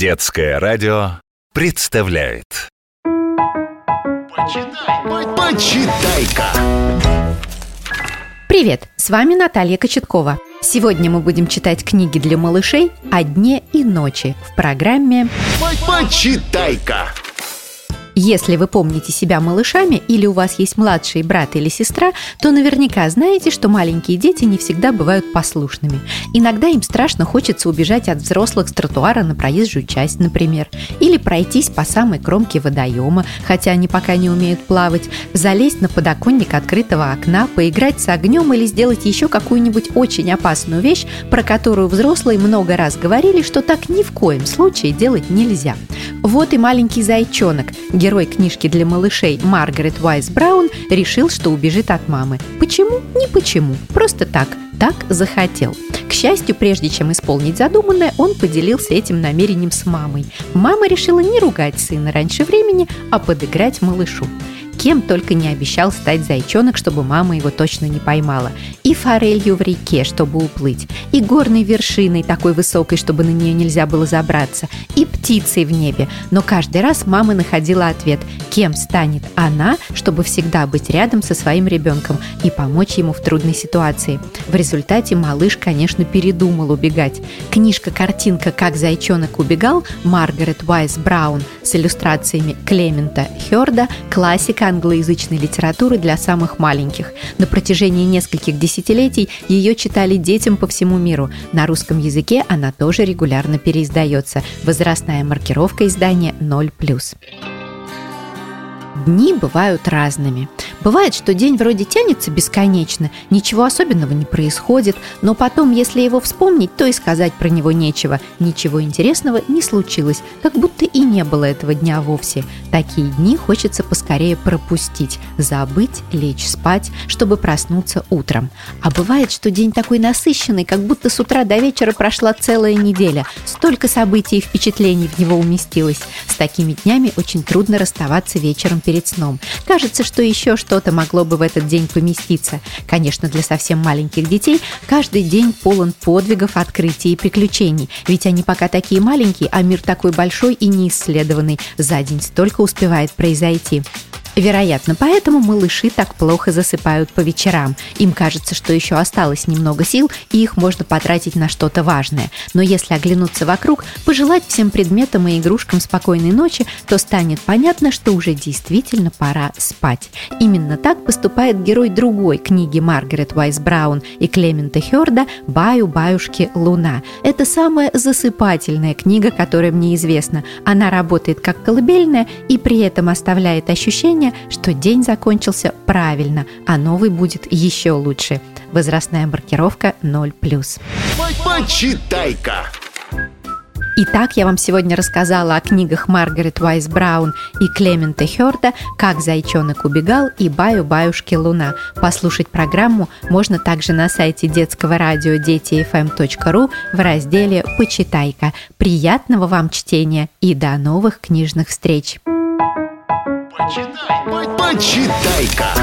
Детское радио представляет Почитай-ка! Привет, с вами Наталья Кочеткова. Сегодня мы будем читать книги для малышей о дне и ночи в программе Почитай-ка! Если вы помните себя малышами или у вас есть младший брат или сестра, то наверняка знаете, что маленькие дети не всегда бывают послушными. Иногда им страшно хочется убежать от взрослых с тротуара на проезжую часть, например, или пройтись по самой кромке водоема, хотя они пока не умеют плавать, залезть на подоконник открытого окна, поиграть с огнем или сделать еще какую-нибудь очень опасную вещь, про которую взрослые много раз говорили, что так ни в коем случае делать нельзя. Вот и маленький зайчонок, герой книжки для малышей Маргарет Уайс Браун, решил, что убежит от мамы. Почему? Не почему. Просто так. Так захотел. К счастью, прежде чем исполнить задуманное, он поделился этим намерением с мамой. Мама решила не ругать сына раньше времени, а подыграть малышу. Кем только не обещал стать зайчонок, чтобы мама его точно не поймала. И форелью в реке, чтобы уплыть. И горной вершиной такой высокой, чтобы на нее нельзя было забраться. И птицей в небе. Но каждый раз мама находила ответ, кем станет она, чтобы всегда быть рядом со своим ребенком и помочь ему в трудной ситуации. В результате малыш, конечно, передумал убегать. Книжка-картинка «Как зайчонок убегал» Маргарет Уайс Браун с иллюстрациями Клемента Хёрда – классика англоязычной литературы для самых маленьких. На протяжении нескольких десятилетий ее читали детям по всему миру. На русском языке она тоже регулярно переиздается. Возрастная маркировка издания 0+. Дни бывают разными. Бывает, что день вроде тянется бесконечно, ничего особенного не происходит, но потом, если его вспомнить, то и сказать про него нечего. Ничего интересного не случилось, как будто и не было этого дня вовсе. Такие дни хочется поскорее пропустить, забыть, лечь спать, чтобы проснуться утром. А бывает, что день такой насыщенный, как будто с утра до вечера прошла целая неделя. Столько событий и впечатлений в него уместилось. С такими днями очень трудно расставаться вечером перед сном. Кажется, что еще что-то могло бы в этот день поместиться. Конечно, для совсем маленьких детей каждый день полон подвигов, открытий и приключений. Ведь они пока такие маленькие, а мир такой большой и неисследованный. За день столько успевает произойти. Вероятно, поэтому малыши так плохо засыпают по вечерам. Им кажется, что еще осталось немного сил, и их можно потратить на что-то важное. Но если оглянуться вокруг, пожелать всем предметам и игрушкам спокойной ночи, то станет понятно, что уже действительно пора спать. Именно так поступает герой другой книги Маргарет Уайс Браун и Клемента Хёрда «Баю-баюшки Луна». Это самая засыпательная книга, которая мне известна. Она работает как колыбельная и при этом оставляет ощущение, ощущение, что день закончился правильно, а новый будет еще лучше. Возрастная маркировка 0+. Почитай-ка! Итак, я вам сегодня рассказала о книгах Маргарет Уайс Браун и Клемента Хёрда «Как зайчонок убегал» и «Баю-баюшки луна». Послушать программу можно также на сайте детского радио детифм.ру в разделе «Почитай-ка». Приятного вам чтения и до новых книжных встреч! Почитай-ка!